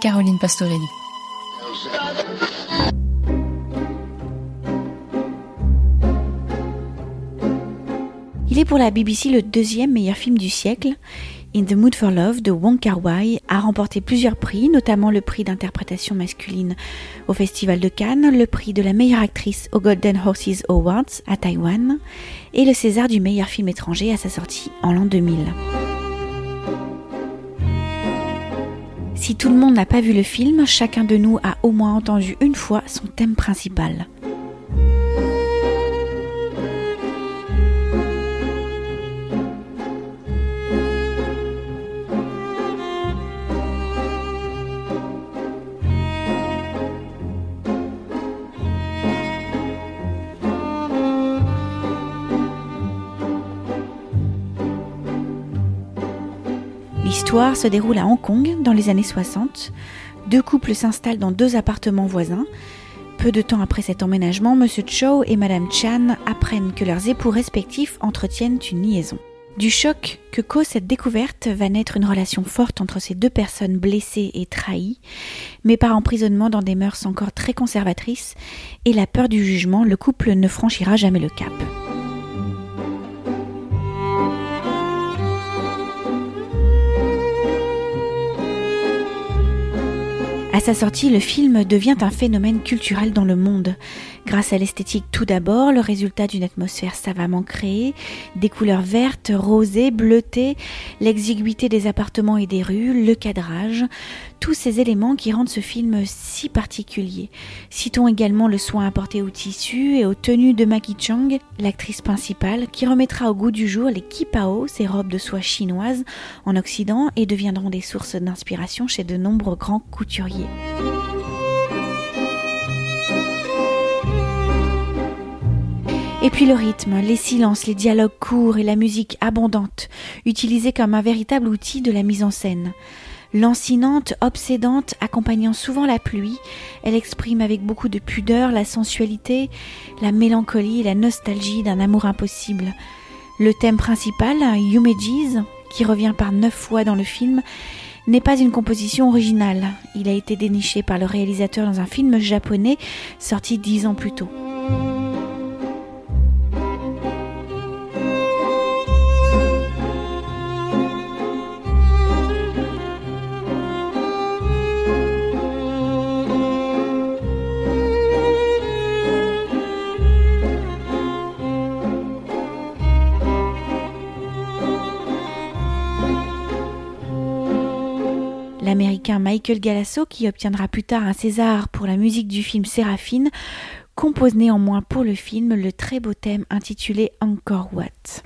Caroline Pastorelli. Il est pour la BBC le deuxième meilleur film du siècle. In the Mood for Love de Wong Kar Wai a remporté plusieurs prix, notamment le prix d'interprétation masculine au Festival de Cannes, le prix de la meilleure actrice au Golden Horses Awards à Taïwan et le César du meilleur film étranger à sa sortie en l'an 2000. Si tout le monde n'a pas vu le film, chacun de nous a au moins entendu une fois son thème principal. L'histoire se déroule à Hong Kong dans les années 60. Deux couples s'installent dans deux appartements voisins. Peu de temps après cet emménagement, M. Chow et Mme Chan apprennent que leurs époux respectifs entretiennent une liaison. Du choc que cause cette découverte va naître une relation forte entre ces deux personnes blessées et trahies, mais par emprisonnement dans des mœurs encore très conservatrices et la peur du jugement, le couple ne franchira jamais le cap. Sa sortie, le film devient un phénomène culturel dans le monde. Grâce à l'esthétique tout d'abord, le résultat d'une atmosphère savamment créée, des couleurs vertes, rosées, bleutées, l'exiguïté des appartements et des rues, le cadrage, tous ces éléments qui rendent ce film si particulier. Citons également le soin apporté au tissu et aux tenues de Maggie Chang, l'actrice principale, qui remettra au goût du jour les kipao, ces robes de soie chinoises, en Occident et deviendront des sources d'inspiration chez de nombreux grands couturiers. Et puis le rythme, les silences, les dialogues courts et la musique abondante, utilisés comme un véritable outil de la mise en scène. Lancinante, obsédante, accompagnant souvent la pluie, elle exprime avec beaucoup de pudeur la sensualité, la mélancolie et la nostalgie d'un amour impossible. Le thème principal, Yumeji's, qui revient par neuf fois dans le film, n'est pas une composition originale. Il a été déniché par le réalisateur dans un film japonais sorti dix ans plus tôt. L'américain Michael Galasso, qui obtiendra plus tard un César pour la musique du film Séraphine, compose néanmoins pour le film le très beau thème intitulé Encore What.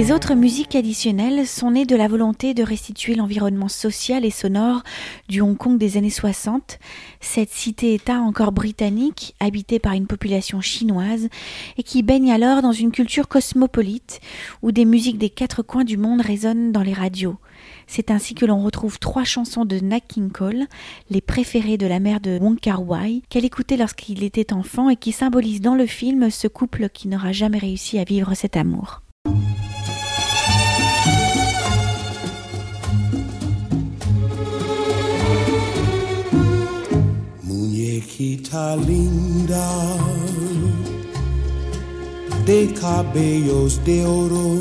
Les autres musiques additionnelles sont nées de la volonté de restituer l'environnement social et sonore du Hong Kong des années 60, cette cité-État encore britannique, habitée par une population chinoise, et qui baigne alors dans une culture cosmopolite, où des musiques des quatre coins du monde résonnent dans les radios. C'est ainsi que l'on retrouve trois chansons de Nat Cole, les préférées de la mère de Wong Kar Wai, qu'elle écoutait lorsqu'il était enfant et qui symbolisent dans le film ce couple qui n'aura jamais réussi à vivre cet amour. Linda de cabellos de oro,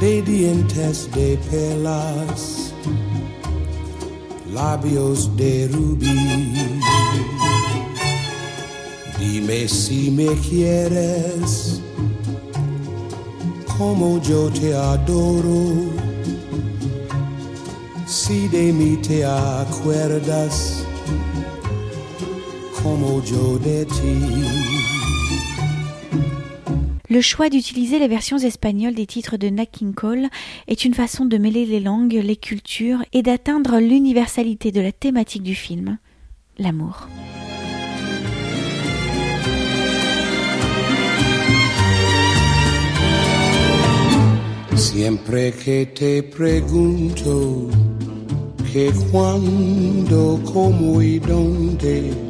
de dientes de perlas, labios de rubí. Dime si me quieres como yo te adoro. Si de mí te acuerdas como. Le choix d'utiliser les versions espagnoles des titres de Nat King Cole est une façon de mêler les langues, les cultures et d'atteindre l'universalité de la thématique du film, l'amour. Siempre que te pregunto que cuando, cómo y dónde,